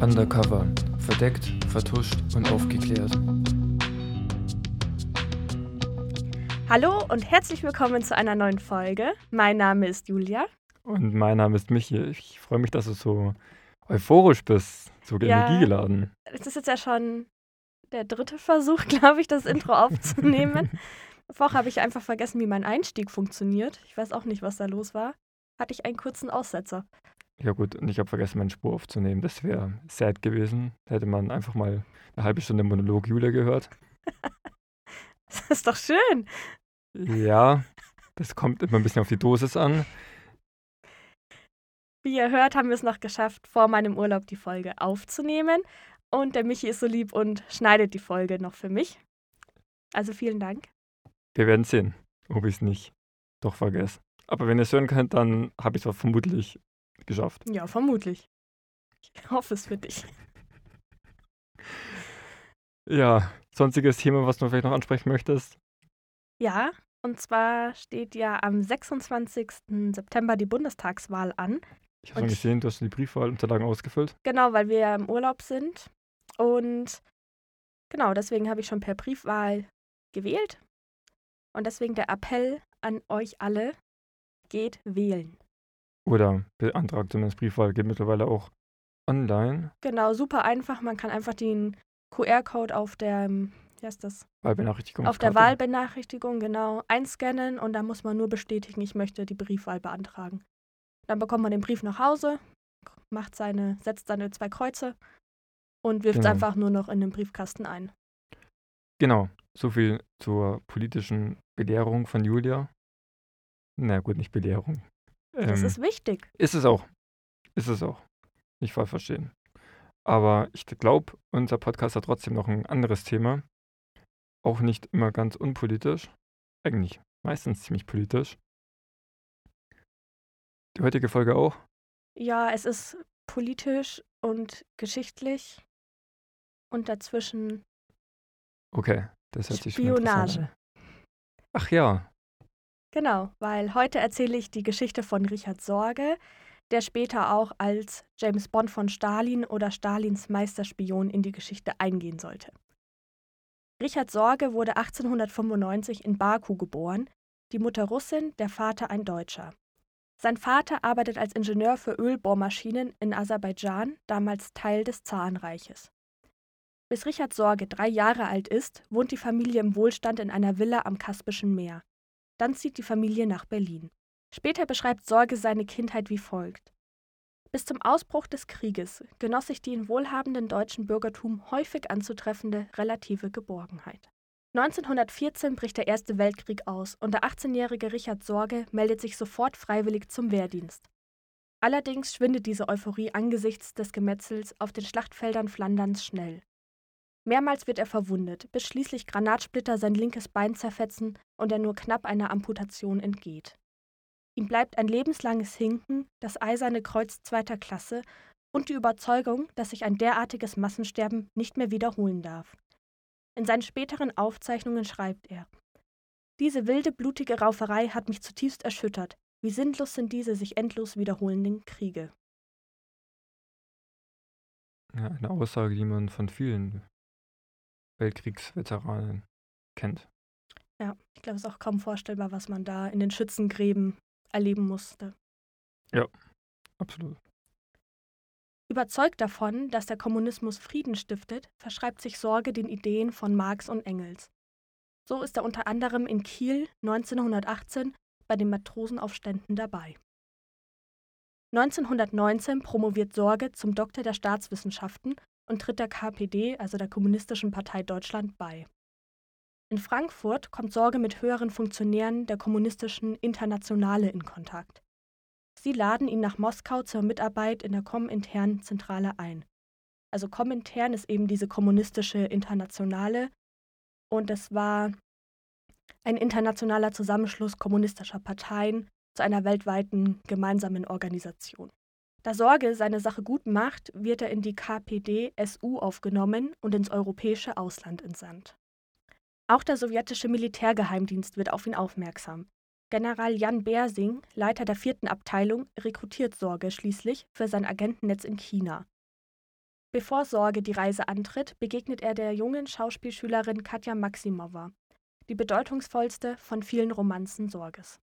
Undercover. Verdeckt, vertuscht und aufgeklärt. Hallo und herzlich willkommen zu einer neuen Folge. Mein Name ist Julia. Und mein Name ist Michi. Ich freue mich, dass du so euphorisch bist, so Ja. energiegeladen. Es ist jetzt ja schon der dritte Versuch, glaube ich, das Intro aufzunehmen. Vorher habe ich einfach vergessen, wie mein Einstieg funktioniert. Ich weiß auch nicht, was da los war. Hatte ich einen kurzen Aussetzer. Ja gut, und ich habe vergessen, meine Spur aufzunehmen. Das wäre sad gewesen. Da hätte man einfach mal eine halbe Stunde Monolog Julia gehört. Das ist doch schön. Ja, das kommt immer ein bisschen auf die Dosis an. Wie ihr hört, haben wir es noch geschafft, vor meinem Urlaub die Folge aufzunehmen. Und der Michi ist so lieb und schneidet die Folge noch für mich. Also vielen Dank. Wir werden sehen, ob ich es nicht doch vergesse. Aber wenn ihr es hören könnt, dann habe ich es vermutlich geschafft. Ja, vermutlich. Ich hoffe es für dich. Ja, sonstiges Thema, was du vielleicht noch ansprechen möchtest? Ja, und zwar steht ja am 26. September die Bundestagswahl an. Ich habe schon gesehen, du hast die Briefwahlunterlagen ausgefüllt. Genau, weil wir ja im Urlaub sind. Und genau, deswegen habe ich schon per Briefwahl gewählt. Und deswegen der Appell an euch alle, geht wählen. Oder beantragt zumindest Briefwahl, geht mittlerweile auch online. Genau, super einfach. Man kann einfach den QR-Code auf der, ähm, wie heißt das? Wahlbenachrichtigung. Auf der Wahlbenachrichtigung, genau, einscannen und dann muss man nur bestätigen, ich möchte die Briefwahl beantragen. Dann bekommt man den Brief nach Hause, macht seine, setzt seine zwei Kreuze und wirft es Genau. einfach nur noch in den Briefkasten ein. Genau, so viel zur politischen Belehrung von Julia. Na gut, nicht Belehrung. Das Ähm, ist wichtig. ist es auch. Ist es auch. Nicht falsch verstehen. Aber ich glaube, unser Podcast hat trotzdem noch ein anderes Thema. Auch nicht immer ganz unpolitisch. Eigentlich meistens ziemlich politisch. Die heutige Folge auch. Ja, es ist politisch und geschichtlich und dazwischen Okay, das hört sich Spionage. Ach ja, Genau, weil heute erzähle ich die Geschichte von Richard Sorge, der später auch als James Bond von Stalin oder Stalins Meisterspion in die Geschichte eingehen sollte. Richard Sorge wurde 1895 in Baku geboren, die Mutter Russin, der Vater ein Deutscher. Sein Vater arbeitet als Ingenieur für Ölbohrmaschinen in Aserbaidschan, damals Teil des Zarenreiches. Bis Richard Sorge drei Jahre alt ist, wohnt die Familie im Wohlstand in einer Villa am Kaspischen Meer. Dann zieht die Familie nach Berlin. Später beschreibt Sorge seine Kindheit wie folgt. Bis zum Ausbruch des Krieges genoss ich die in wohlhabenden deutschen Bürgertum häufig anzutreffende relative Geborgenheit. 1914 bricht der Erste Weltkrieg aus und der 18-jährige Richard Sorge meldet sich sofort freiwillig zum Wehrdienst. Allerdings schwindet diese Euphorie angesichts des Gemetzels auf den Schlachtfeldern Flanderns schnell. Mehrmals wird er verwundet, bis schließlich Granatsplitter sein linkes Bein zerfetzen und er nur knapp einer Amputation entgeht. Ihm bleibt ein lebenslanges Hinken, das eiserne Kreuz zweiter Klasse und die Überzeugung, dass sich ein derartiges Massensterben nicht mehr wiederholen darf. In seinen späteren Aufzeichnungen schreibt er: Diese wilde, blutige Rauferei hat mich zutiefst erschüttert. Wie sinnlos sind diese sich endlos wiederholenden Kriege. ja, eine Aussage, die man von vielen Weltkriegsveteranen kennt. Ja, ich glaube, es ist auch kaum vorstellbar, was man da in den Schützengräben erleben musste. Absolut. Überzeugt davon, dass der Kommunismus Frieden stiftet, verschreibt sich Sorge den Ideen von Marx und Engels. So ist er unter anderem in Kiel 1918 bei den Matrosenaufständen dabei. 1919 promoviert Sorge zum Doktor der Staatswissenschaften und tritt der KPD, also der Kommunistischen Partei Deutschland, bei. In Frankfurt kommt Sorge mit höheren Funktionären der kommunistischen Internationale in Kontakt. Sie laden ihn nach Moskau zur Mitarbeit in der Komintern Zentrale ein. Also Komintern ist eben diese kommunistische Internationale und es war ein internationaler Zusammenschluss kommunistischer Parteien zu einer weltweiten gemeinsamen Organisation. Da Sorge seine Sache gut macht, wird er in die KPD-SU aufgenommen und ins europäische Ausland entsandt. Auch der sowjetische Militärgeheimdienst wird auf ihn aufmerksam. General Jan Bersing, Leiter der vierten Abteilung, rekrutiert Sorge schließlich für sein Agentennetz in China. Bevor Sorge die Reise antritt, begegnet er der jungen Schauspielschülerin Katja Maximowa, die bedeutungsvollste von vielen Romanzen Sorges.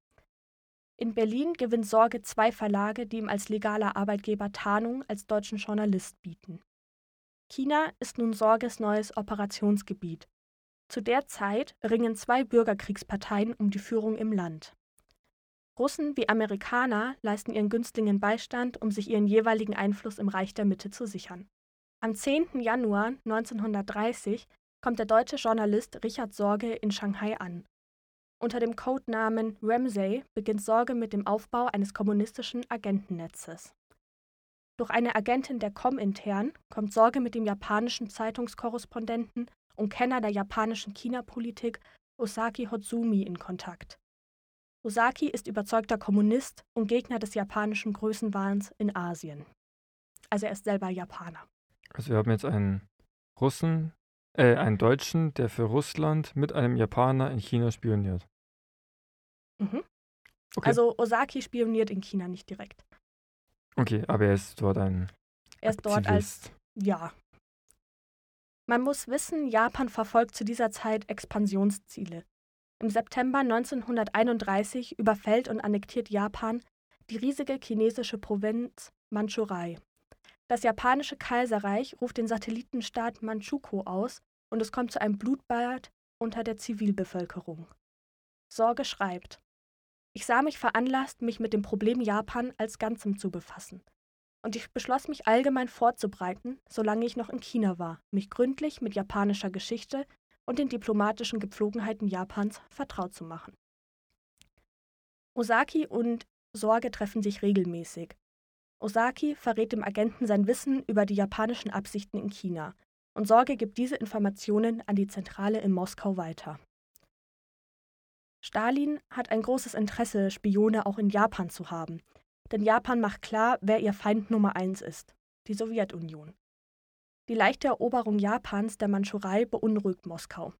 In Berlin gewinnt Sorge zwei Verlage, die ihm als legaler Arbeitgeber Tarnung als deutschen Journalist bieten. China ist nun Sorges neues Operationsgebiet. Zu der Zeit ringen zwei Bürgerkriegsparteien um die Führung im Land. Russen wie Amerikaner leisten ihren Günstlingen Beistand, um sich ihren jeweiligen Einfluss im Reich der Mitte zu sichern. Am 10. Januar 1930 kommt der deutsche Journalist Richard Sorge in Shanghai an. Unter dem Codenamen Ramsay beginnt Sorge mit dem Aufbau eines kommunistischen Agentennetzes. Durch eine Agentin der Komintern kommt Sorge mit dem japanischen Zeitungskorrespondenten und Kenner der japanischen China-Politik Osaki Hotsumi in Kontakt. Osaki ist überzeugter Kommunist und Gegner des japanischen Größenwahns in Asien. Also er ist selber Japaner. Also wir haben jetzt einen Russen, äh, einen Deutschen, der für Russland mit einem Japaner in China spioniert. Mhm. Okay. Also Osaki spioniert in China nicht direkt. Okay, aber er ist dort ein. Er ist Aktivist. dort als. Ja. Man muss wissen, Japan verfolgt zu dieser Zeit Expansionsziele. Im September 1931 überfällt und annektiert Japan die riesige chinesische Provinz Mandschurei. Das japanische Kaiserreich ruft den Satellitenstaat Manchukuo aus und es kommt zu einem Blutbad unter der Zivilbevölkerung. Sorge schreibt: Ich sah mich veranlasst, mich mit dem Problem Japan als Ganzem zu befassen. Und ich beschloss mich allgemein vorzubereiten, solange ich noch in China war, mich gründlich mit japanischer Geschichte und den diplomatischen Gepflogenheiten Japans vertraut zu machen. Osaki und Sorge treffen sich regelmäßig. Osaki verrät dem Agenten sein Wissen über die japanischen Absichten in China und Sorge gibt diese Informationen an die Zentrale in Moskau weiter. Stalin hat ein großes Interesse, Spione auch in Japan zu haben, denn Japan macht klar, wer ihr Feind Nummer eins ist, die Sowjetunion. Die leichte Eroberung Japans der Mandschurei beunruhigt Moskau.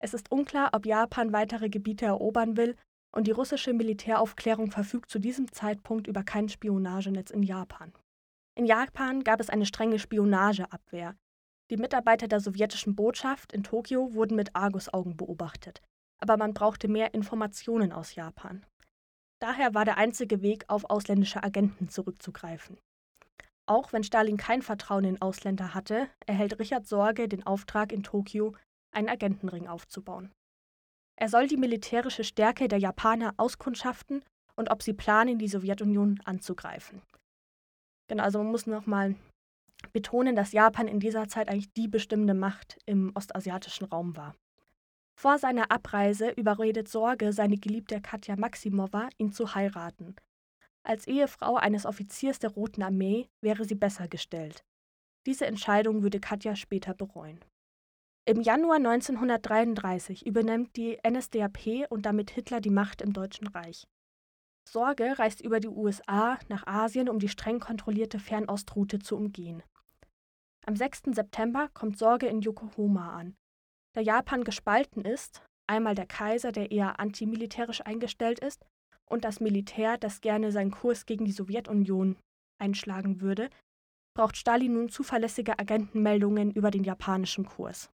Es ist unklar, ob Japan weitere Gebiete erobern will und die russische Militäraufklärung verfügt zu diesem Zeitpunkt über kein Spionagenetz in Japan. In Japan gab es eine strenge Spionageabwehr. Die Mitarbeiter der sowjetischen Botschaft in Tokio wurden mit Argusaugen beobachtet, aber man brauchte mehr Informationen aus Japan. Daher war der einzige Weg, auf ausländische Agenten zurückzugreifen. Auch wenn Stalin kein Vertrauen in Ausländer hatte, erhält Richard Sorge den Auftrag in Tokio, einen Agentenring aufzubauen. Er soll die militärische Stärke der Japaner auskundschaften und ob sie planen, die Sowjetunion anzugreifen. Genau, also man muss nochmal betonen, dass Japan in dieser Zeit eigentlich die bestimmende Macht im ostasiatischen Raum war. Vor seiner Abreise überredet Sorge seine Geliebte Katja Maximowa, ihn zu heiraten. Als Ehefrau eines Offiziers der Roten Armee wäre sie besser gestellt. Diese Entscheidung würde Katja später bereuen. Im Januar 1933 übernimmt die NSDAP und damit Hitler die Macht im Deutschen Reich. Sorge reist über die USA nach Asien, um die streng kontrollierte Fernostroute zu umgehen. Am 6. September kommt Sorge in Yokohama an. Da Japan gespalten ist, einmal der Kaiser, der eher antimilitärisch eingestellt ist, und das Militär, das gerne seinen Kurs gegen die Sowjetunion einschlagen würde, braucht Stalin nun zuverlässige Agentenmeldungen über den japanischen Kurs.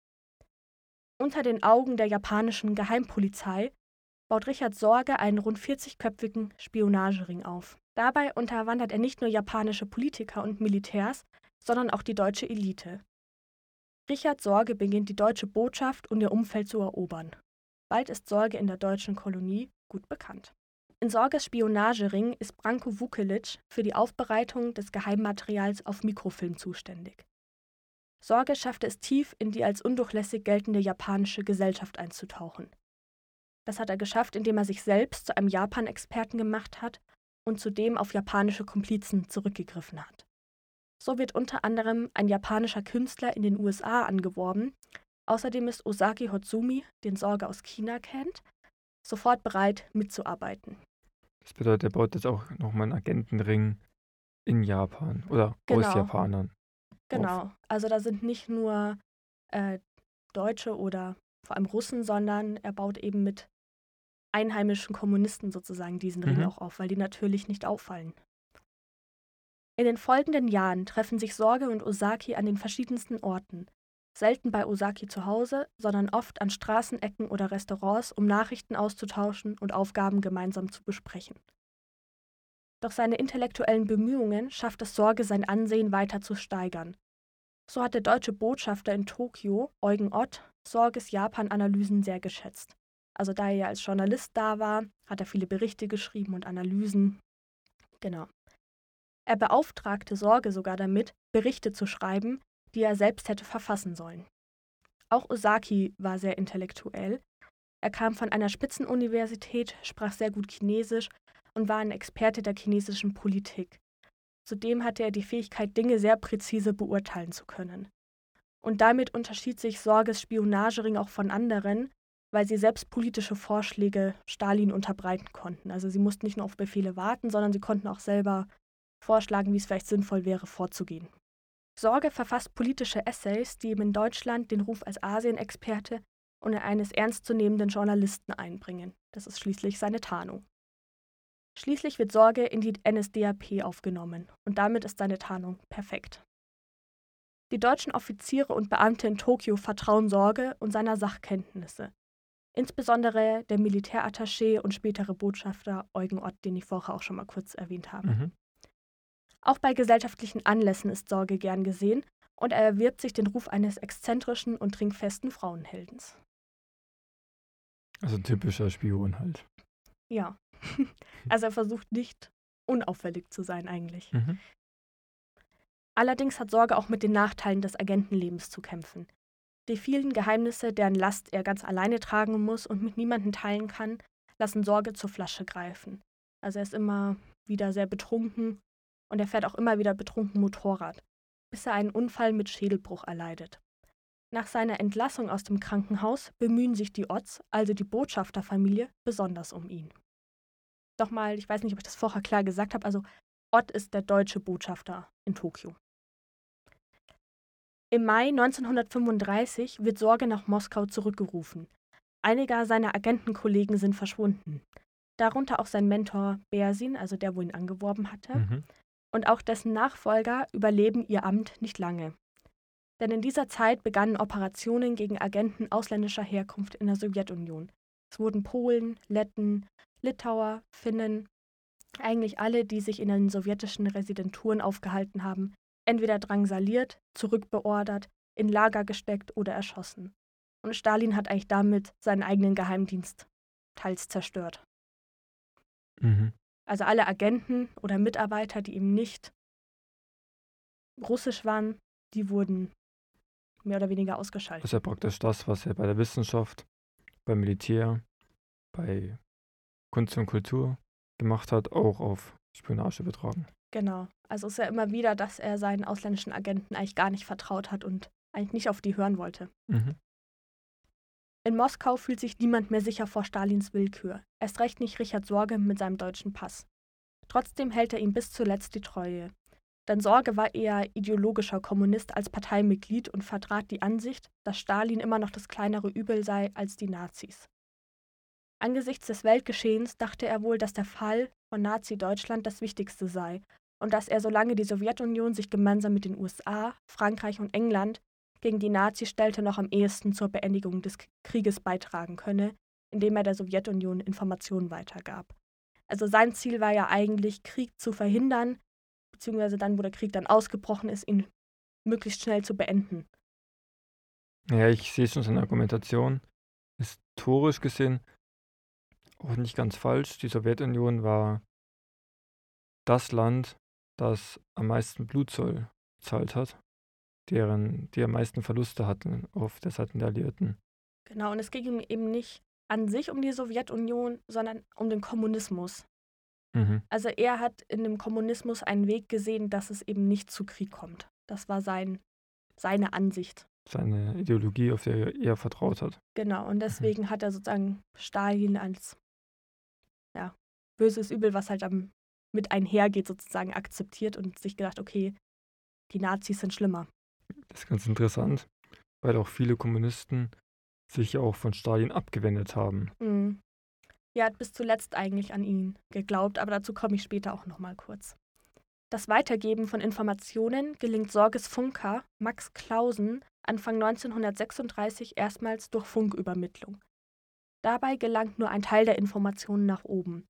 Unter den Augen der japanischen Geheimpolizei baut Richard Sorge einen rund 40-köpfigen Spionagering auf. Dabei unterwandert er nicht nur japanische Politiker und Militärs, sondern auch die deutsche Elite. Richard Sorge beginnt die deutsche Botschaft und ihr Umfeld zu erobern. Bald ist Sorge in der deutschen Kolonie gut bekannt. In Sorges Spionagering ist Branko Vukelic für die Aufbereitung des Geheimmaterials auf Mikrofilm zuständig. Sorge schaffte es tief in die als undurchlässig geltende japanische Gesellschaft einzutauchen. Das hat er geschafft, indem er sich selbst zu einem Japan-Experten gemacht hat und zudem auf japanische Komplizen zurückgegriffen hat. So wird unter anderem ein japanischer Künstler in den USA angeworben. Außerdem ist Osaki Hotsumi, den Sorge aus China kennt, sofort bereit mitzuarbeiten. Das bedeutet, er baut jetzt auch nochmal einen Agentenring in Japan oder genau. aus Japanern. Genau. Auf. Also da sind nicht nur äh, Deutsche oder vor allem Russen, sondern er baut eben mit einheimischen Kommunisten sozusagen diesen Ring mhm. auch auf, weil die natürlich nicht auffallen. In den folgenden Jahren treffen sich Sorge und Osaki an den verschiedensten Orten. Selten bei Osaki zu Hause, sondern oft an Straßenecken oder Restaurants, um Nachrichten auszutauschen und Aufgaben gemeinsam zu besprechen. Doch seine intellektuellen Bemühungen schafft es Sorge, sein Ansehen weiter zu steigern. So hat der deutsche Botschafter in Tokio, Eugen Ott, Sorges Japan-Analysen sehr geschätzt. Also da er ja als Journalist da war, hat er viele Berichte geschrieben und Analysen. Genau. Er beauftragte Sorge sogar damit, Berichte zu schreiben, die er selbst hätte verfassen sollen. Auch Osaki war sehr intellektuell. Er kam von einer Spitzenuniversität, sprach sehr gut Chinesisch und war ein Experte der chinesischen Politik. Zudem hatte er die Fähigkeit, Dinge sehr präzise beurteilen zu können. Und damit unterschied sich Sorges Spionagering auch von anderen, weil sie selbst politische Vorschläge Stalin unterbreiten konnten. Also sie mussten nicht nur auf Befehle warten, sondern sie konnten auch selber vorschlagen, wie es vielleicht sinnvoll wäre, vorzugehen. Sorge verfasst politische Essays, die ihm in Deutschland den Ruf als Asien-Experte und eines ernstzunehmenden Journalisten einbringen. Das ist schließlich seine Tarnung. Schließlich wird Sorge in die NSDAP aufgenommen und damit ist seine Tarnung perfekt. Die deutschen Offiziere und Beamte in Tokio vertrauen Sorge und seiner Sachkenntnisse. Insbesondere der Militärattaché und spätere Botschafter Eugen Ott, den ich vorher auch schon mal kurz erwähnt habe. Mhm. Auch bei gesellschaftlichen Anlässen ist Sorge gern gesehen und er erwirbt sich den Ruf eines exzentrischen und trinkfesten Frauenheldens. Also ein typischer Spion halt. Ja. Also er versucht nicht unauffällig zu sein eigentlich. Mhm. Allerdings hat Sorge auch mit den Nachteilen des Agentenlebens zu kämpfen. Die vielen Geheimnisse, deren Last er ganz alleine tragen muss und mit niemandem teilen kann, lassen Sorge zur Flasche greifen. Also er ist immer wieder sehr betrunken und er fährt auch immer wieder betrunken Motorrad, bis er einen Unfall mit Schädelbruch erleidet. Nach seiner Entlassung aus dem Krankenhaus bemühen sich die Otts, also die Botschafterfamilie, besonders um ihn. Doch mal, ich weiß nicht, ob ich das vorher klar gesagt habe, also Ott ist der deutsche Botschafter in Tokio. Im Mai 1935 wird Sorge nach Moskau zurückgerufen. Einige seiner Agentenkollegen sind verschwunden. Darunter auch sein Mentor Bersin, also der, wo ihn angeworben hatte, mhm und auch dessen Nachfolger überleben ihr Amt nicht lange. Denn in dieser Zeit begannen Operationen gegen Agenten ausländischer Herkunft in der Sowjetunion. Es wurden Polen, Letten, Litauer, Finnen, eigentlich alle, die sich in den sowjetischen Residenturen aufgehalten haben, entweder drangsaliert, zurückbeordert, in Lager gesteckt oder erschossen. Und Stalin hat eigentlich damit seinen eigenen Geheimdienst teils zerstört. Mhm. Also alle Agenten oder Mitarbeiter, die eben nicht russisch waren, die wurden mehr oder weniger ausgeschaltet. Das ist ja praktisch das, was er bei der Wissenschaft, beim Militär, bei Kunst und Kultur gemacht hat, auch auf Spionage betragen. Genau. Also ist ja immer wieder, dass er seinen ausländischen Agenten eigentlich gar nicht vertraut hat und eigentlich nicht auf die hören wollte. Mhm. In Moskau fühlt sich niemand mehr sicher vor Stalins Willkür, erst recht nicht Richard Sorge mit seinem deutschen Pass. Trotzdem hält er ihm bis zuletzt die Treue. Denn Sorge war eher ideologischer Kommunist als Parteimitglied und vertrat die Ansicht, dass Stalin immer noch das kleinere Übel sei als die Nazis. Angesichts des Weltgeschehens dachte er wohl, dass der Fall von Nazi-Deutschland das Wichtigste sei und dass er, solange die Sowjetunion sich gemeinsam mit den USA, Frankreich und England gegen die Nazis stellte, noch am ehesten zur Beendigung des Krieges beitragen könne, indem er der Sowjetunion Informationen weitergab. Also sein Ziel war ja eigentlich, Krieg zu verhindern, beziehungsweise dann, wo der Krieg dann ausgebrochen ist, ihn möglichst schnell zu beenden. Ja, ich sehe schon seine Argumentation. Historisch gesehen auch nicht ganz falsch. Die Sowjetunion war das Land, das am meisten Blutzoll bezahlt hat deren, die am meisten Verluste hatten auf der Seite der Alliierten. Genau, und es ging ihm eben nicht an sich um die Sowjetunion, sondern um den Kommunismus. Mhm. Also er hat in dem Kommunismus einen Weg gesehen, dass es eben nicht zu Krieg kommt. Das war sein, seine Ansicht. Seine Ideologie, auf der er vertraut hat. Genau, und mhm. deswegen mhm. hat er sozusagen Stalin als ja, böses Übel, was halt am, mit einhergeht, sozusagen akzeptiert und sich gedacht, okay, die Nazis sind schlimmer. Das ist ganz interessant, weil auch viele Kommunisten sich auch von Stalin abgewendet haben. Mhm. Er hat bis zuletzt eigentlich an ihn geglaubt, aber dazu komme ich später auch noch mal kurz. Das Weitergeben von Informationen gelingt Sorges Funker Max Clausen Anfang 1936 erstmals durch Funkübermittlung. Dabei gelangt nur ein Teil der Informationen nach oben.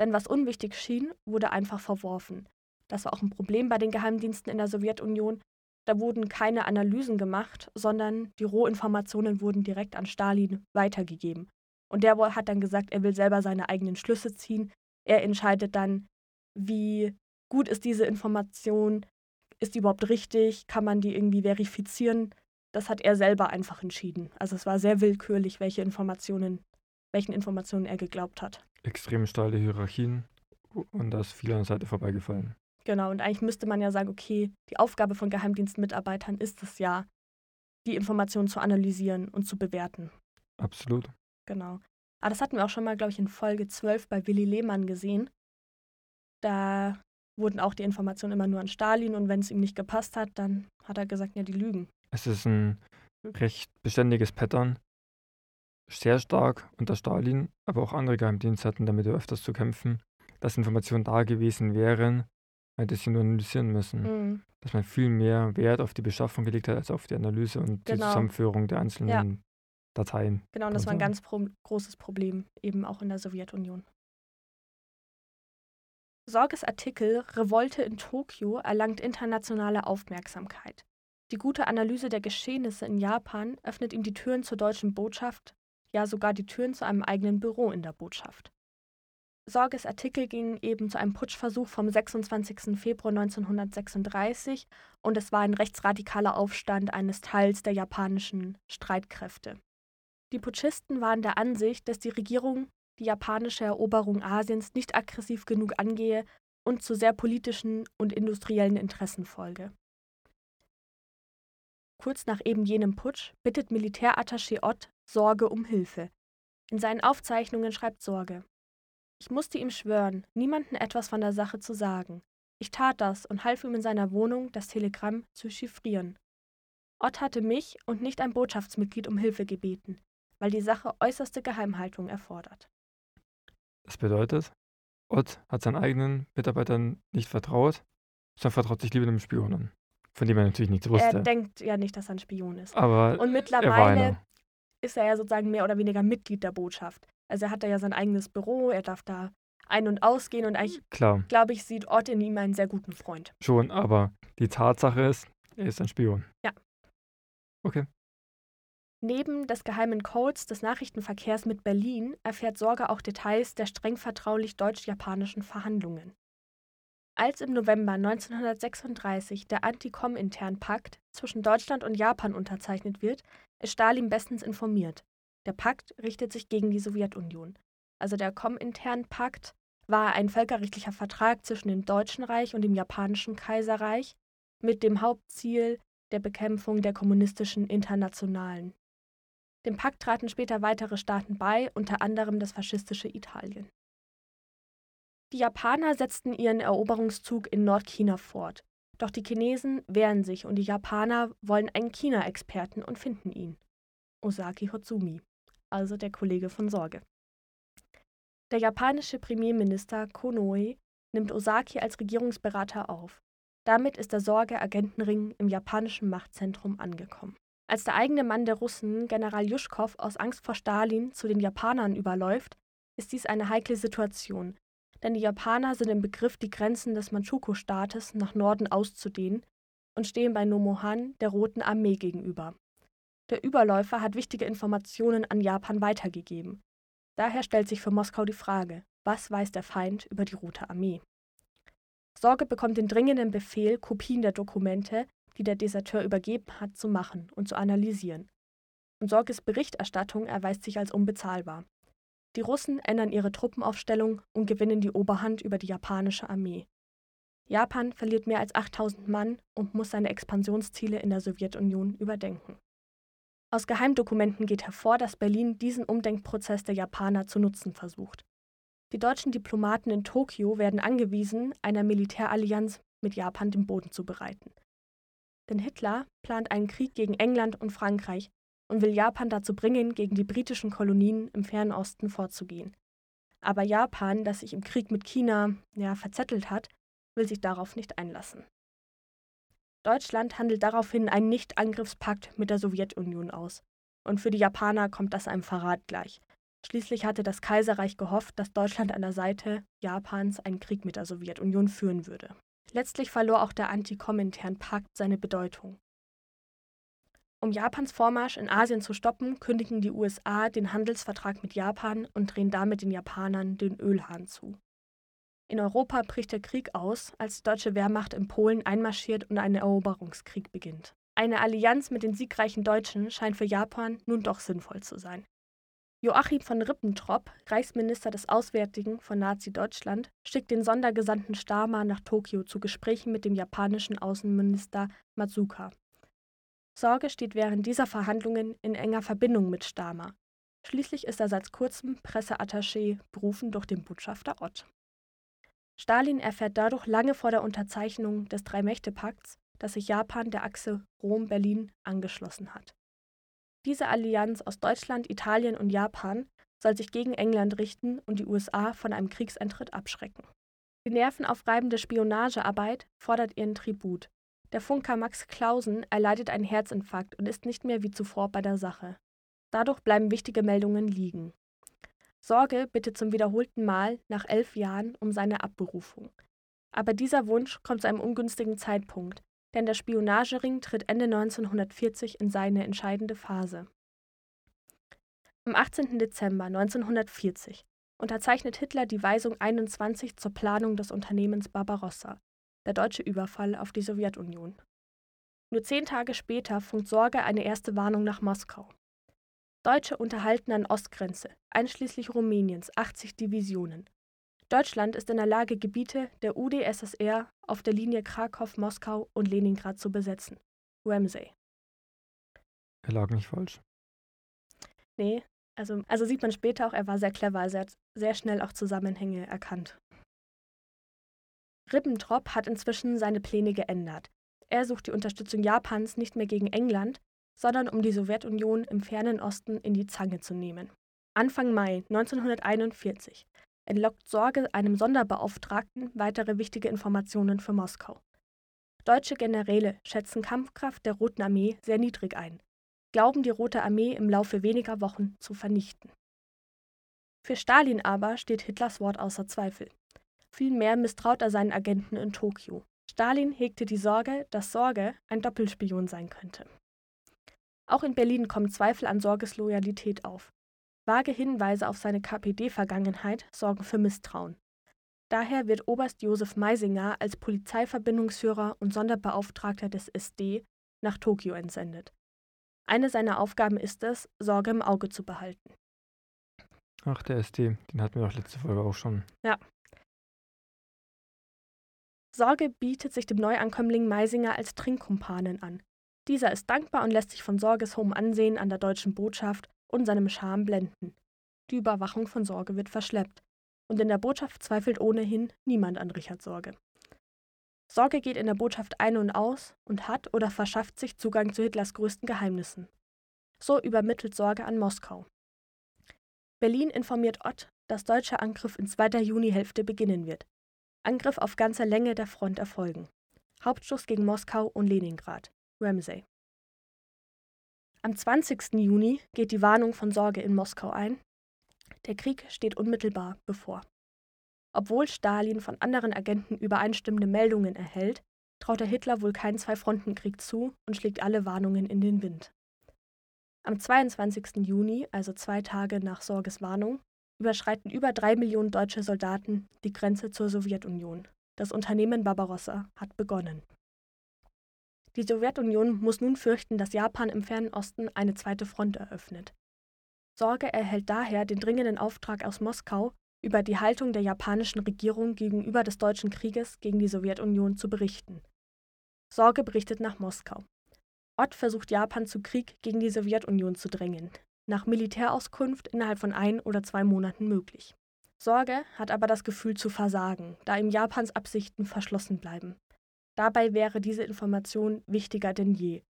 Denn was unwichtig schien, wurde einfach verworfen. Das war auch ein Problem bei den Geheimdiensten in der Sowjetunion. Da wurden keine Analysen gemacht, sondern die Rohinformationen wurden direkt an Stalin weitergegeben. Und der hat dann gesagt, er will selber seine eigenen Schlüsse ziehen. Er entscheidet dann, wie gut ist diese Information, ist die überhaupt richtig, kann man die irgendwie verifizieren. Das hat er selber einfach entschieden. Also es war sehr willkürlich, welche Informationen, welchen Informationen er geglaubt hat. Extrem steile Hierarchien und da ist viel an der Seite vorbeigefallen. Genau, und eigentlich müsste man ja sagen, okay, die Aufgabe von Geheimdienstmitarbeitern ist es ja, die Informationen zu analysieren und zu bewerten. Absolut. Genau. Aber das hatten wir auch schon mal, glaube ich, in Folge 12 bei Willi Lehmann gesehen. Da wurden auch die Informationen immer nur an Stalin und wenn es ihm nicht gepasst hat, dann hat er gesagt, ja, die lügen. Es ist ein recht beständiges Pattern. Sehr stark unter Stalin, aber auch andere Geheimdienste hatten damit öfters zu kämpfen, dass Informationen da gewesen wären, hätte sie nur analysieren müssen. Mhm. Dass man viel mehr Wert auf die Beschaffung gelegt hat, als auf die Analyse und genau. die Zusammenführung der einzelnen ja. Dateien. Genau, und das war ein ganz pro großes Problem, eben auch in der Sowjetunion. Sorges Artikel Revolte in Tokio erlangt internationale Aufmerksamkeit. Die gute Analyse der Geschehnisse in Japan öffnet ihm die Türen zur deutschen Botschaft, ja sogar die Türen zu einem eigenen Büro in der Botschaft. Sorges Artikel ging eben zu einem Putschversuch vom 26. Februar 1936 und es war ein rechtsradikaler Aufstand eines Teils der japanischen Streitkräfte. Die Putschisten waren der Ansicht, dass die Regierung die japanische Eroberung Asiens nicht aggressiv genug angehe und zu sehr politischen und industriellen Interessen folge. Kurz nach eben jenem Putsch bittet Militärattaché Ott Sorge um Hilfe. In seinen Aufzeichnungen schreibt Sorge: Ich musste ihm schwören, niemandem etwas von der Sache zu sagen. Ich tat das und half ihm in seiner Wohnung, das Telegramm zu chiffrieren. Ott hatte mich und nicht ein Botschaftsmitglied um Hilfe gebeten, weil die Sache äußerste Geheimhaltung erfordert. Das bedeutet, Ott hat seinen eigenen Mitarbeitern nicht vertraut, sondern vertraut sich lieber einem Spion an, von dem er natürlich nichts wusste. Er denkt ja nicht, dass er ein Spion ist. Aber Und mittlerweile er ist er ja sozusagen mehr oder weniger Mitglied der Botschaft. Also er hat da ja sein eigenes Büro, er darf da ein- und ausgehen und eigentlich, glaube ich, sieht Ott in ihm einen sehr guten Freund. Schon, aber die Tatsache ist, er ist ein Spion. Ja. Okay. Neben des geheimen Codes des Nachrichtenverkehrs mit Berlin erfährt Sorge auch Details der streng vertraulich deutsch-japanischen Verhandlungen. Als im November 1936 der Anti-Com-Intern-Pakt zwischen Deutschland und Japan unterzeichnet wird, ist Stalin bestens informiert. Der Pakt richtet sich gegen die Sowjetunion. Also der Com-Intern-Pakt war ein völkerrechtlicher Vertrag zwischen dem Deutschen Reich und dem Japanischen Kaiserreich mit dem Hauptziel der Bekämpfung der kommunistischen Internationalen. Dem Pakt traten später weitere Staaten bei, unter anderem das faschistische Italien. Die Japaner setzten ihren Eroberungszug in Nordchina fort, doch die Chinesen wehren sich und die Japaner wollen einen China-Experten und finden ihn. Osaki Hotsumi, also der Kollege von Sorge. Der japanische Premierminister Konoe nimmt Osaki als Regierungsberater auf. Damit ist der Sorge-Agentenring im japanischen Machtzentrum angekommen. Als der eigene Mann der Russen, General Juschkow, aus Angst vor Stalin zu den Japanern überläuft, ist dies eine heikle Situation, denn die Japaner sind im Begriff, die Grenzen des Manchukuo-Staates nach Norden auszudehnen und stehen bei Nomohan der Roten Armee gegenüber. Der Überläufer hat wichtige Informationen an Japan weitergegeben. Daher stellt sich für Moskau die Frage, was weiß der Feind über die Rote Armee? Sorge bekommt den dringenden Befehl, Kopien der Dokumente, die der Deserteur übergeben hat, zu machen und zu analysieren. Und Sorges Berichterstattung erweist sich als unbezahlbar. Die Russen ändern ihre Truppenaufstellung und gewinnen die Oberhand über die japanische Armee. Japan verliert mehr als 8000 Mann und muss seine Expansionsziele in der Sowjetunion überdenken. Aus Geheimdokumenten geht hervor, dass Berlin diesen Umdenkprozess der Japaner zu nutzen versucht. Die deutschen Diplomaten in Tokio werden angewiesen, einer Militärallianz mit Japan den Boden zu bereiten. Denn Hitler plant einen Krieg gegen England und Frankreich und will Japan dazu bringen, gegen die britischen Kolonien im Fernen Osten vorzugehen. Aber Japan, das sich im Krieg mit China ja, verzettelt hat, will sich darauf nicht einlassen. Deutschland handelt daraufhin einen Nicht-Angriffspakt mit der Sowjetunion aus. Und für die Japaner kommt das einem Verrat gleich. Schließlich hatte das Kaiserreich gehofft, dass Deutschland an der Seite Japans einen Krieg mit der Sowjetunion führen würde. Letztlich verlor auch der Antikomintern-Pakt seine Bedeutung. Um Japans Vormarsch in Asien zu stoppen, kündigen die USA den Handelsvertrag mit Japan und drehen damit den Japanern den Ölhahn zu. In Europa bricht der Krieg aus, als die deutsche Wehrmacht in Polen einmarschiert und ein Eroberungskrieg beginnt. Eine Allianz mit den siegreichen Deutschen scheint für Japan nun doch sinnvoll zu sein. Joachim von Ribbentrop, Reichsminister des Auswärtigen von Nazi-Deutschland, schickt den Sondergesandten Stahmer nach Tokio zu Gesprächen mit dem japanischen Außenminister Matsuka. Sorge steht während dieser Verhandlungen in enger Verbindung mit Stahmer. Schließlich ist er seit kurzem Presseattaché berufen durch den Botschafter Ott. Stalin erfährt dadurch lange vor der Unterzeichnung des Drei-Mächte-Pakts, dass sich Japan der Achse Rom-Berlin angeschlossen hat. Diese Allianz aus Deutschland, Italien und Japan soll sich gegen England richten und die USA von einem Kriegseintritt abschrecken. Die nervenaufreibende Spionagearbeit fordert ihren Tribut. Der Funker Max Clausen erleidet einen Herzinfarkt und ist nicht mehr wie zuvor bei der Sache. Dadurch bleiben wichtige Meldungen liegen. Sorge bittet zum wiederholten Mal nach elf Jahren um seine Abberufung. Aber dieser Wunsch kommt zu einem ungünstigen Zeitpunkt, denn der Spionagering tritt Ende 1940 in seine entscheidende Phase. Am 18. Dezember 1940 unterzeichnet Hitler die Weisung 21 zur Planung des Unternehmens Barbarossa, der deutsche Überfall auf die Sowjetunion. Nur zehn Tage später funkt Sorge eine erste Warnung nach Moskau. Deutsche unterhalten an Ostgrenze, einschließlich Rumäniens, 80 Divisionen. Deutschland ist in der Lage, Gebiete der UdSSR auf der Linie Krakow, Moskau und Leningrad zu besetzen. Ramsey. Er lag nicht falsch. Nee, also, also sieht man später auch, er war sehr clever, also er hat sehr schnell auch Zusammenhänge erkannt. Ribbentrop hat inzwischen seine Pläne geändert. Er sucht die Unterstützung Japans nicht mehr gegen England, sondern um die Sowjetunion im fernen Osten in die Zange zu nehmen. Anfang Mai 1941 entlockt Sorge einem Sonderbeauftragten weitere wichtige Informationen für Moskau. Deutsche Generäle schätzen Kampfkraft der Roten Armee sehr niedrig ein, glauben die Rote Armee im Laufe weniger Wochen zu vernichten. Für Stalin aber steht Hitlers Wort außer Zweifel. Vielmehr misstraut er seinen Agenten in Tokio. Stalin hegte die Sorge, dass Sorge ein Doppelspion sein könnte. Auch in Berlin kommen Zweifel an Sorges Loyalität auf. Vage Hinweise auf seine KPD-Vergangenheit sorgen für Misstrauen. Daher wird Oberst Josef Meisinger als Polizeiverbindungsführer und Sonderbeauftragter des SD nach Tokio entsendet. Eine seiner Aufgaben ist es, Sorge im Auge zu behalten. Ach, der SD, den hatten wir doch letzte Folge auch schon. Ja. Sorge bietet sich dem Neuankömmling Meisinger als Trinkkumpanen an. Dieser ist dankbar und lässt sich von Sorges hohem Ansehen an der deutschen Botschaft und seinem Charme blenden. Die Überwachung von Sorge wird verschleppt. Und in der Botschaft zweifelt ohnehin niemand an Richard Sorge. Sorge geht in der Botschaft ein und aus und hat oder verschafft sich Zugang zu Hitlers größten Geheimnissen. So übermittelt Sorge an Moskau. Berlin informiert Ott, dass deutscher Angriff in zweiter Junihälfte beginnen wird. Angriff auf ganzer Länge der Front erfolgen. Hauptschuss gegen Moskau und Leningrad. Ramsey. Am 20. Juni geht die Warnung von Sorge in Moskau ein. Der Krieg steht unmittelbar bevor. Obwohl Stalin von anderen Agenten übereinstimmende Meldungen erhält, traut er Hitler wohl keinen Zwei-Fronten-Krieg zu und schlägt alle Warnungen in den Wind. Am 22. Juni, also zwei Tage nach Sorges Warnung, überschreiten über drei Millionen deutsche Soldaten die Grenze zur Sowjetunion. Das Unternehmen Barbarossa hat begonnen. Die Sowjetunion muss nun fürchten, dass Japan im fernen Osten eine zweite Front eröffnet. Sorge erhält daher den dringenden Auftrag aus Moskau, über die Haltung der japanischen Regierung gegenüber des deutschen Krieges gegen die Sowjetunion zu berichten. Sorge berichtet nach Moskau. Ott versucht Japan zu Krieg gegen die Sowjetunion zu drängen, nach Militärauskunft innerhalb von ein oder zwei Monaten möglich. Sorge hat aber das Gefühl zu versagen, da ihm Japans Absichten verschlossen bleiben. Dabei wäre diese Information wichtiger denn je.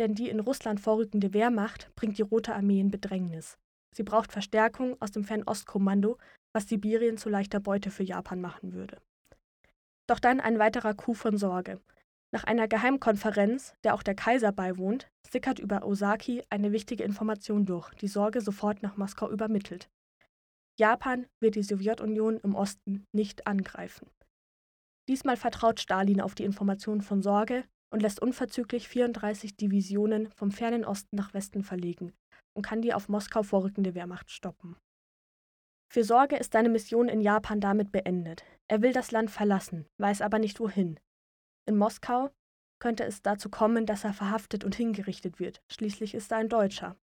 Denn die in Russland vorrückende Wehrmacht bringt die Rote Armee in Bedrängnis. Sie braucht Verstärkung aus dem Fernostkommando, was Sibirien zu leichter Beute für Japan machen würde. Doch dann ein weiterer Coup von Sorge. Nach einer Geheimkonferenz, der auch der Kaiser beiwohnt, sickert über Osaki eine wichtige Information durch, die Sorge sofort nach Moskau übermittelt. Japan wird die Sowjetunion im Osten nicht angreifen. Diesmal vertraut Stalin auf die Information von Sorge und lässt unverzüglich 34 Divisionen vom fernen Osten nach Westen verlegen und kann die auf Moskau vorrückende Wehrmacht stoppen. Für Sorge ist seine Mission in Japan damit beendet. Er will das Land verlassen, weiß aber nicht wohin. In Moskau könnte es dazu kommen, dass er verhaftet und hingerichtet wird. Schließlich ist er ein Deutscher.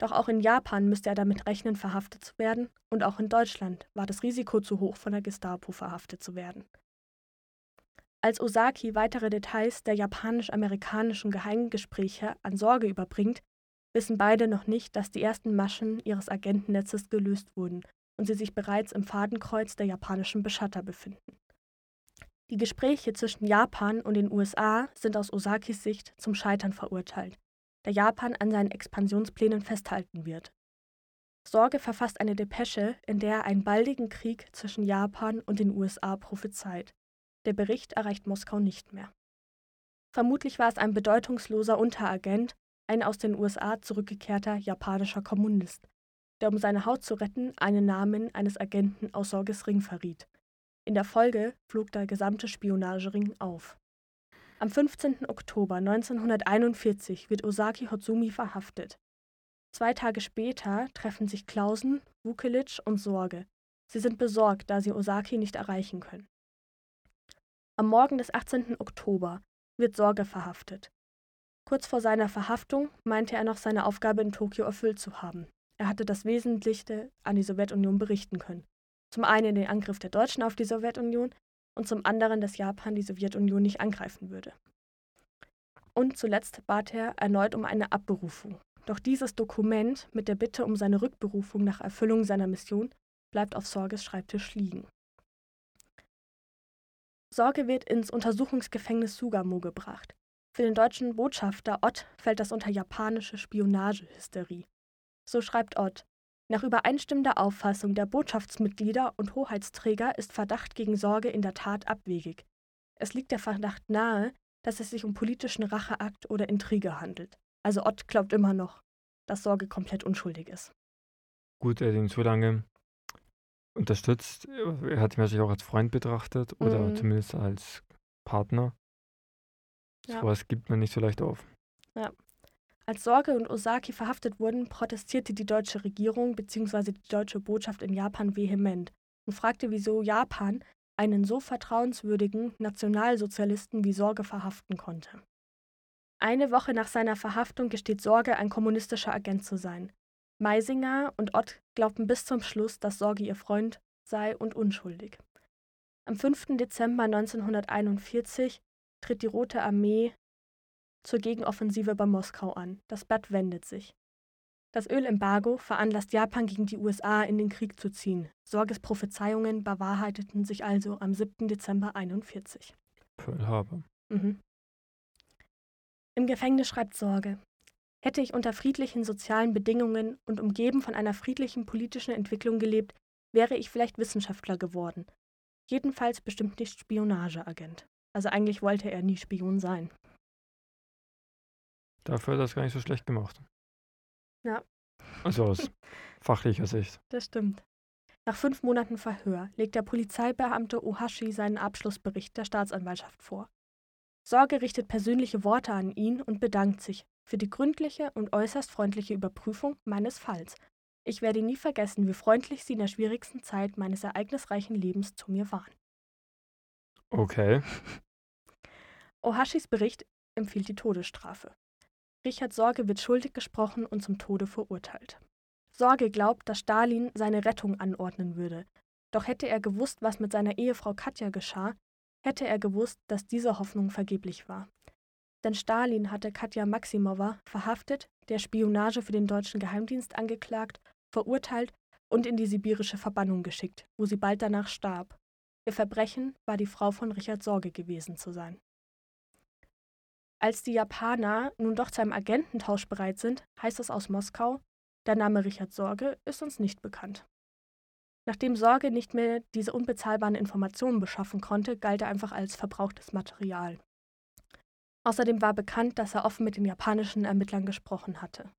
Doch auch in Japan müsste er damit rechnen, verhaftet zu werden, und auch in Deutschland war das Risiko zu hoch, von der Gestapo verhaftet zu werden. Als Osaki weitere Details der japanisch-amerikanischen Geheimgespräche an Sorge überbringt, wissen beide noch nicht, dass die ersten Maschen ihres Agentennetzes gelöst wurden und sie sich bereits im Fadenkreuz der japanischen Beschatter befinden. Die Gespräche zwischen Japan und den USA sind aus Osakis Sicht zum Scheitern verurteilt, da Japan an seinen Expansionsplänen festhalten wird. Sorge verfasst eine Depesche, in der er einen baldigen Krieg zwischen Japan und den USA prophezeit. Der Bericht erreicht Moskau nicht mehr. Vermutlich war es ein bedeutungsloser Unteragent, ein aus den USA zurückgekehrter japanischer Kommunist, der um seine Haut zu retten einen Namen eines Agenten aus Sorges Ring verriet. In der Folge flog der gesamte Spionagering auf. Am 15. Oktober 1941 wird Osaki Hotsumi verhaftet. Zwei Tage später treffen sich Klausen, Vukelic und Sorge. Sie sind besorgt, da sie Osaki nicht erreichen können. Am Morgen des 18. Oktober wird Sorge verhaftet. Kurz vor seiner Verhaftung meinte er noch seine Aufgabe in Tokio erfüllt zu haben. Er hatte das Wesentliche an die Sowjetunion berichten können. Zum einen den Angriff der Deutschen auf die Sowjetunion und zum anderen, dass Japan die Sowjetunion nicht angreifen würde. Und zuletzt bat er erneut um eine Abberufung. Doch dieses Dokument mit der Bitte um seine Rückberufung nach Erfüllung seiner Mission bleibt auf Sorges Schreibtisch liegen. Sorge wird ins Untersuchungsgefängnis Sugamo gebracht. Für den deutschen Botschafter Ott fällt das unter japanische Spionagehysterie. So schreibt Ott. Nach übereinstimmender Auffassung der Botschaftsmitglieder und Hoheitsträger ist Verdacht gegen Sorge in der Tat abwegig. Es liegt der Verdacht nahe, dass es sich um politischen Racheakt oder Intrige handelt. Also Ott glaubt immer noch, dass Sorge komplett unschuldig ist. Gut, er hat ihn so lange unterstützt. Er hat ihn wahrscheinlich auch als Freund betrachtet oder Mhm. zumindest als Partner. Ja. Sowas gibt man nicht so leicht auf. Als Sorge und Osaki verhaftet wurden, protestierte die deutsche Regierung bzw. die deutsche Botschaft in Japan vehement und fragte, wieso Japan einen so vertrauenswürdigen Nationalsozialisten wie Sorge verhaften konnte. Eine Woche nach seiner Verhaftung gesteht Sorge, ein kommunistischer Agent zu sein. Meisinger und Ott glaubten bis zum Schluss, dass Sorge ihr Freund sei und unschuldig. Am 5. Dezember 1941 tritt die Rote Armee zur Gegenoffensive bei Moskau an. Das Blatt wendet sich. Das Ölembargo veranlasst Japan gegen die USA in den Krieg zu ziehen. Sorges Prophezeiungen bewahrheiteten sich also am 7. Dezember 1941. Pearl Harbor. Mhm. Im Gefängnis schreibt Sorge. Hätte ich unter friedlichen sozialen Bedingungen und umgeben von einer friedlichen politischen Entwicklung gelebt, wäre ich vielleicht Wissenschaftler geworden. Jedenfalls bestimmt nicht Spionageagent. Also eigentlich wollte er nie Spion sein. Dafür hat er das gar nicht so schlecht gemacht. Ja. Also aus fachlicher Sicht. Das stimmt. Nach fünf Monaten Verhör legt der Polizeibeamte Ohashi seinen Abschlussbericht der Staatsanwaltschaft vor. Sorge richtet persönliche Worte an ihn und bedankt sich für die gründliche und äußerst freundliche Überprüfung meines Falls. Ich werde nie vergessen, wie freundlich Sie in der schwierigsten Zeit meines ereignisreichen Lebens zu mir waren. Okay. Ohashis Bericht empfiehlt die Todesstrafe. Richard Sorge wird schuldig gesprochen und zum Tode verurteilt. Sorge glaubt, dass Stalin seine Rettung anordnen würde. Doch hätte er gewusst, was mit seiner Ehefrau Katja geschah, hätte er gewusst, dass diese Hoffnung vergeblich war. Denn Stalin hatte Katja Maximowa verhaftet, der Spionage für den deutschen Geheimdienst angeklagt, verurteilt und in die sibirische Verbannung geschickt, wo sie bald danach starb. Ihr Verbrechen war die Frau von Richard Sorge gewesen zu sein. Als die Japaner nun doch zu einem Agententausch bereit sind, heißt es aus Moskau, der Name Richard Sorge ist uns nicht bekannt. Nachdem Sorge nicht mehr diese unbezahlbaren Informationen beschaffen konnte, galt er einfach als verbrauchtes Material. Außerdem war bekannt, dass er offen mit den japanischen Ermittlern gesprochen hatte.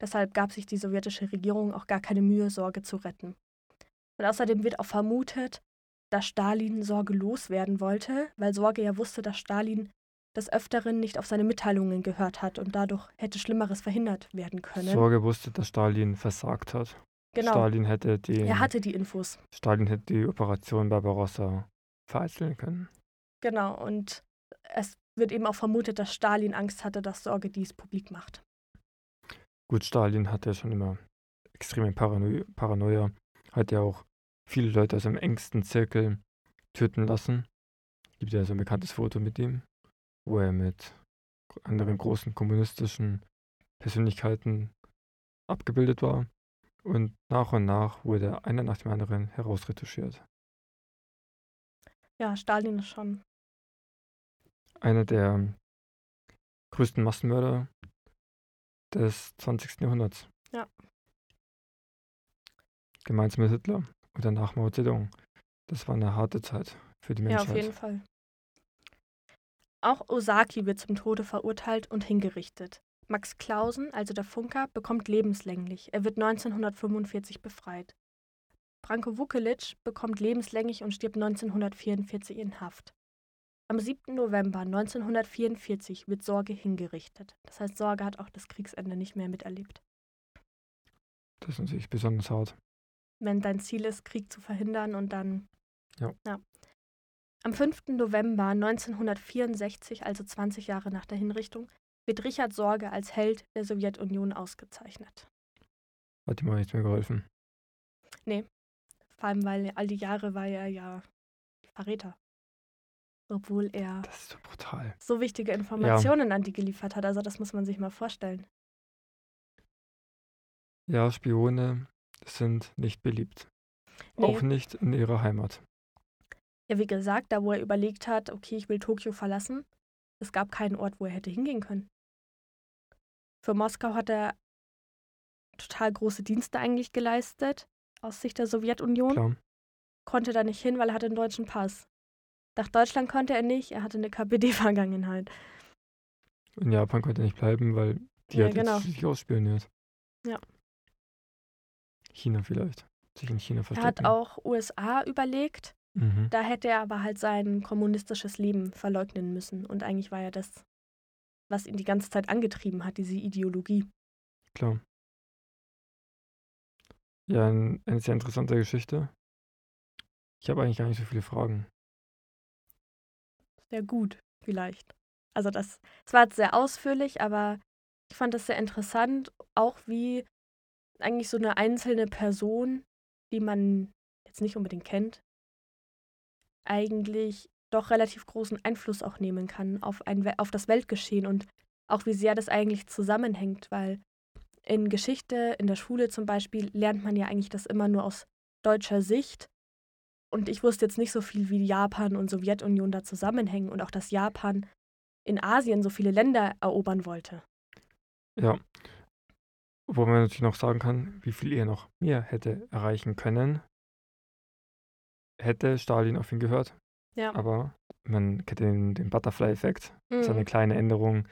Deshalb gab sich die sowjetische Regierung auch gar keine Mühe, Sorge zu retten. Und außerdem wird auch vermutet, dass Stalin Sorge loswerden wollte, weil Sorge ja wusste, dass Stalin des Öfteren nicht auf seine Mitteilungen gehört hat und dadurch hätte Schlimmeres verhindert werden können. Sorge wusste, dass Stalin versagt hat. genau. Stalin hätte die Er hatte die Infos. Stalin hätte die Operation Barbarossa vereiteln können. Genau. Und es wird eben auch vermutet, dass Stalin Angst hatte, dass Sorge dies publik macht. Gut, Stalin hatte schon immer extreme Parano Paranoia, hat ja auch viele Leute aus seinem engsten Zirkel töten lassen. Gibt ja so ein bekanntes Foto mit ihm, wo er mit anderen großen kommunistischen Persönlichkeiten abgebildet war. Und nach und nach wurde einer nach dem anderen herausretuschiert. Ja, Stalin ist schon. Einer der größten Massenmörder des 20. Jahrhunderts. Ja. Gemeinsam mit Hitler und danach Mao Zedong. Das war eine harte Zeit für die Ja, Menschheit. auf jeden Fall. Auch Osaki wird zum Tode verurteilt und hingerichtet. Max Clausen, also der Funker, bekommt lebenslänglich. Er wird 1945 befreit. Branko Vukelic bekommt lebenslänglich und stirbt 1944 in Haft. Am 7. November 1944 wird Sorge hingerichtet. Das heißt, Sorge hat auch das Kriegsende nicht mehr miterlebt. Das ist natürlich besonders hart. Wenn dein Ziel ist, Krieg zu verhindern und dann. Ja. Am 5. November 1964, also 20 Jahre nach der Hinrichtung, wird Richard Sorge als Held der Sowjetunion ausgezeichnet. Hat ihm auch nichts mehr geholfen. Vor allem, weil all die Jahre war er ja Verräter. Obwohl er so brutal. so wichtige Informationen an die geliefert hat. Also das muss man sich mal vorstellen. Ja, Spione sind nicht beliebt. Nee. Auch nicht in ihrer Heimat. Ja, wie gesagt, da wo er überlegt hat, okay, ich will Tokio verlassen, es gab keinen Ort, wo er hätte hingehen können. Für Moskau hat er total große Dienste eigentlich geleistet, aus Sicht der Sowjetunion. Klar. Konnte da nicht hin, weil er hatte einen deutschen Pass. Nach Deutschland konnte er nicht, er hatte eine KPD-Vergangenheit. In Japan konnte er nicht bleiben, weil die Ja, hat genau. sich ausspioniert. Ja. China vielleicht. Sich in China Er verstecken. hat auch USA überlegt, Mhm. da hätte er aber halt sein kommunistisches Leben verleugnen müssen. Und eigentlich war ja das, was ihn die ganze Zeit angetrieben hat, diese Ideologie. Klar. Ja, ein, eine sehr interessante Geschichte. Ich habe eigentlich gar nicht so viele Fragen. Sehr gut, vielleicht. Also das, es war sehr ausführlich, aber ich fand das sehr interessant, auch wie eigentlich so eine einzelne Person, die man jetzt nicht unbedingt kennt, eigentlich doch relativ großen Einfluss auch nehmen kann auf, ein, auf das Weltgeschehen und auch wie sehr das eigentlich zusammenhängt, weil in Geschichte, in der Schule zum Beispiel, lernt man ja eigentlich das immer nur aus deutscher Sicht. Und ich wusste jetzt nicht so viel, wie Japan und Sowjetunion da zusammenhängen und auch, dass Japan in Asien so viele Länder erobern wollte. Ja. Obwohl man natürlich noch sagen kann, wie viel er noch mehr hätte erreichen können, hätte Stalin auf ihn gehört. Ja. Aber man kennt den, den Butterfly-Effekt, dass eine Mhm. kleine Änderung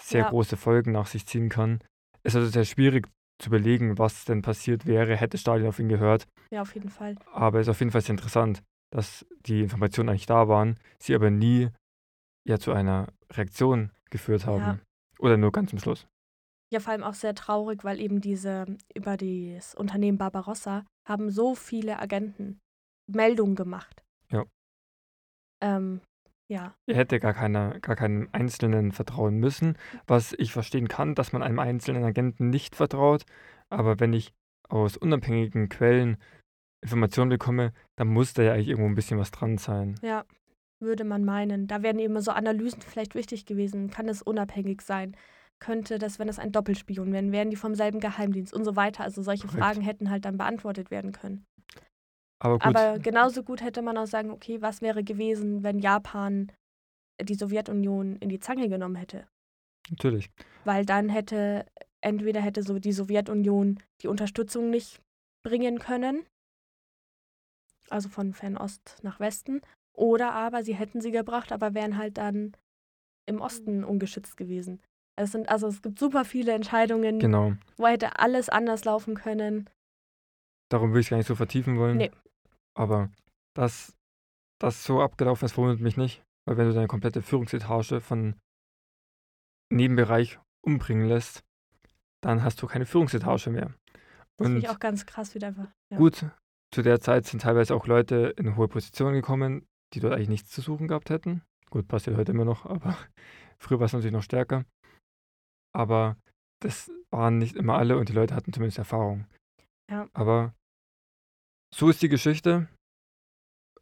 sehr Ja. große Folgen nach sich ziehen kann. Es ist also sehr schwierig zu überlegen, was denn passiert wäre, hätte Stalin auf ihn gehört. Ja, auf jeden Fall. Aber es ist auf jeden Fall sehr interessant, dass die Informationen eigentlich da waren, sie aber nie ja zu einer Reaktion geführt haben. Ja. Oder nur ganz zum Schluss. Ja, vor allem auch sehr traurig, weil eben diese über das Unternehmen Barbarossa haben so viele Agenten Meldungen gemacht. Ja. Ähm, ja, Er hätte gar, keiner, gar keinem Einzelnen vertrauen müssen, was ich verstehen kann, dass man einem einzelnen Agenten nicht vertraut. Aber wenn ich aus unabhängigen Quellen Informationen bekomme, dann muss da ja eigentlich irgendwo ein bisschen was dran sein. ja, würde man meinen. Da wären eben so Analysen vielleicht wichtig gewesen. Kann es unabhängig sein? Könnte das, wenn es ein Doppelspion wären, wären die vom selben Geheimdienst und so weiter. Also solche Korrekt. Fragen hätten halt dann beantwortet werden können. Aber gut, Aber genauso gut hätte man auch sagen, okay, was wäre gewesen, wenn Japan die Sowjetunion in die Zange genommen hätte? natürlich. Weil dann hätte, entweder hätte so die Sowjetunion die Unterstützung nicht bringen können also von Fernost nach Westen. Oder aber sie hätten sie gebracht, aber wären halt dann im Osten ungeschützt gewesen. Es sind, also es gibt super viele Entscheidungen, Genau. wo hätte alles anders laufen können. Darum will ich gar nicht so vertiefen wollen. Nee. Aber dass das so abgelaufen ist, verwundert mich nicht. Weil wenn du deine komplette Führungsetage von Nebenbereich umbringen lässt, dann hast du keine Führungsetage mehr. Das finde ich auch ganz krass wieder einfach. Ja. gut, zu der Zeit sind teilweise auch Leute in hohe Positionen gekommen, die dort eigentlich nichts zu suchen gehabt hätten. Gut, passiert heute immer noch, aber früher war es natürlich noch stärker. Aber das waren nicht immer alle und die Leute hatten zumindest Erfahrung. Ja. Aber so ist die Geschichte.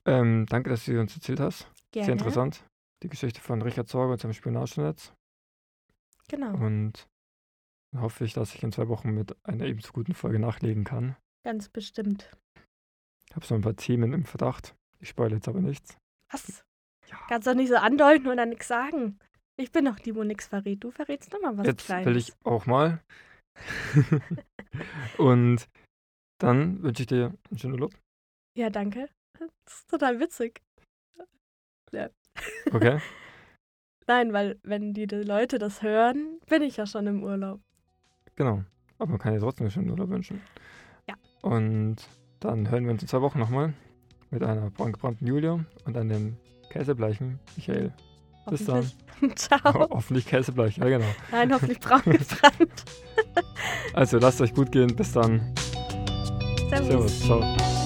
Ähm, danke, dass du sie uns erzählt hast. Gerne. Sehr interessant. Die Geschichte von Richard Sorge und seinem Spionagenetz. Genau, Und dann hoffe ich, dass ich in zwei Wochen mit einer ebenso guten Folge nachlegen kann. ganz bestimmt. Ich habe so ein paar Themen im Verdacht. Ich spoilere jetzt aber nichts. Was? Ja. Kannst doch nicht so andeuten und dann nichts sagen. Ich bin doch die, wo nichts verrät. Du verrätst immer was Jetzt Kleines. will ich auch mal. und dann wünsche ich dir einen schönen Urlaub. Ja, danke. Das ist total witzig. Okay? Nein, weil wenn die Leute das hören, bin ich ja schon im Urlaub. genau. Aber man kann dir trotzdem einen schönen Urlaub wünschen. Ja. Und dann hören wir uns in zwei Wochen nochmal mit einer braungebrannten Julia und einem käsebleichen Michael. Bis dann. Ciao. Hoffentlich käsebleich, ja genau. Nein, hoffentlich braun gebrannt. Also lasst euch gut gehen. Bis dann. 再见，再。